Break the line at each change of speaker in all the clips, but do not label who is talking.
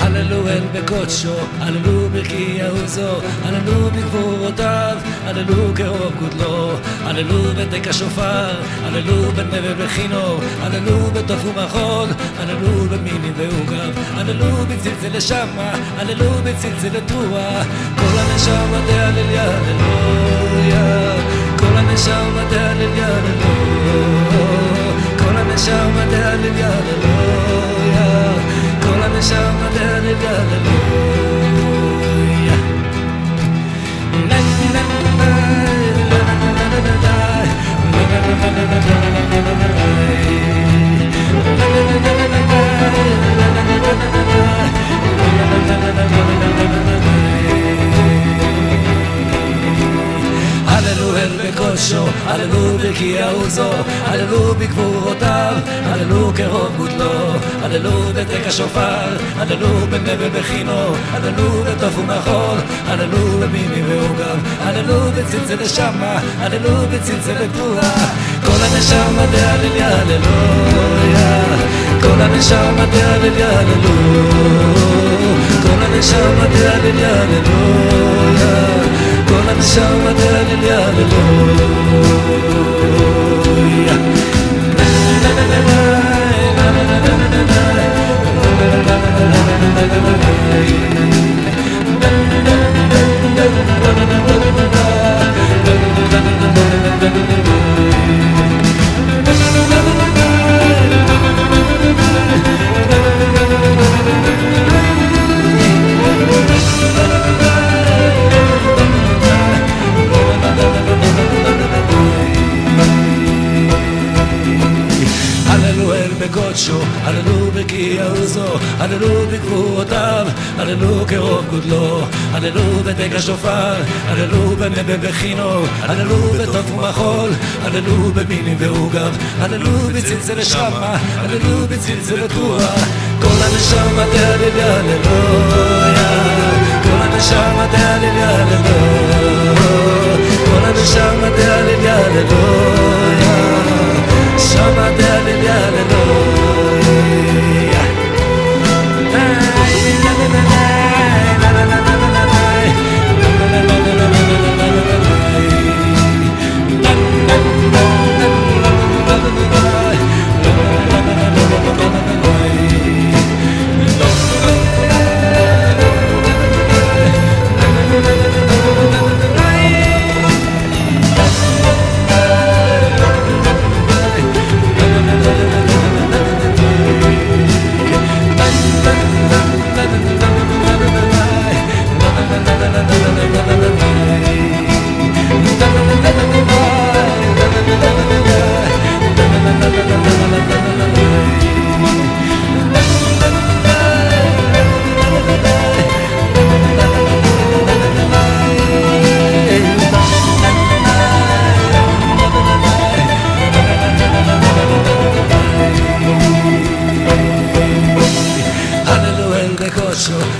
Hallelujah, Hallelujah. יעוזו, הללו בגבורותיו, הללו כאור גודלו, הללו בתק השופר, הללו בנווה ובחינו, הללו בתוף ומחול, הללו במיני ועוגב, הללו בצלצל לשמה, הללו בצלצל לתרועה, כל הנשמה דהלליה, הללויה, כל הנשמה דהלליה, הללויה, כל הנשמה דהלליה, הללויה, כל הנשמה דהלליה, הללויה. בקושו, הללו בקי עוזו, הללו בגבורותיו, הללו כרוב גודלו, הללו בתק השופר, הללו בנבל ובחינו, הללו בתוף ומחול, הללו במיני ועוגב, הללו בצלצל לשמה, הללו בצלצל לתרועה, כל הנשמה דהלליה, הללויה, כל הנשמה דהלליה, הללויה, כל הנשמה דהלליה, הללויה כל הנשמה דהלליה, עוזו, הללו בגבורותיו, הללו כרוב גודלו, הללו בתק השופר, הללו בחינו, הללו בתוף ומחול, הללו במיני ועוגב, הללו בצלצל שמה, הללו בצלצל תרועה, כל הנשמה תהלליה, הללויה, כל הנשמה תהלליה, הללויה,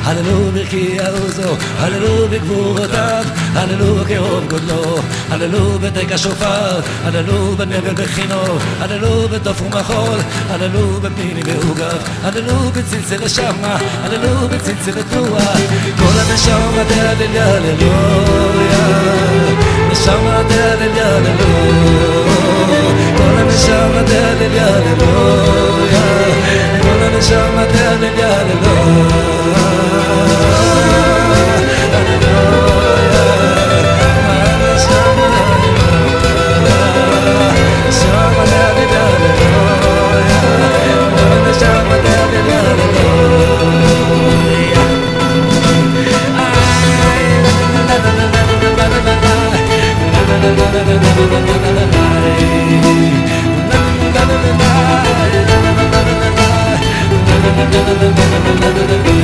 הללו ברכי עוזו, הללו בגבורותיו, הללו כרוב גודלו, הללו בתק השופר, הללו בנבל בחינו, הללו בתוף ומחול, הללו בפניני ועוגב, הללו בצלצל לשמה, הללו בצלצל לתרועה, כל הנשמה דהלליה, הללויה, נשמה דהלליה, הללויה, כל הנשמה דהלליה, הללויה, da da da da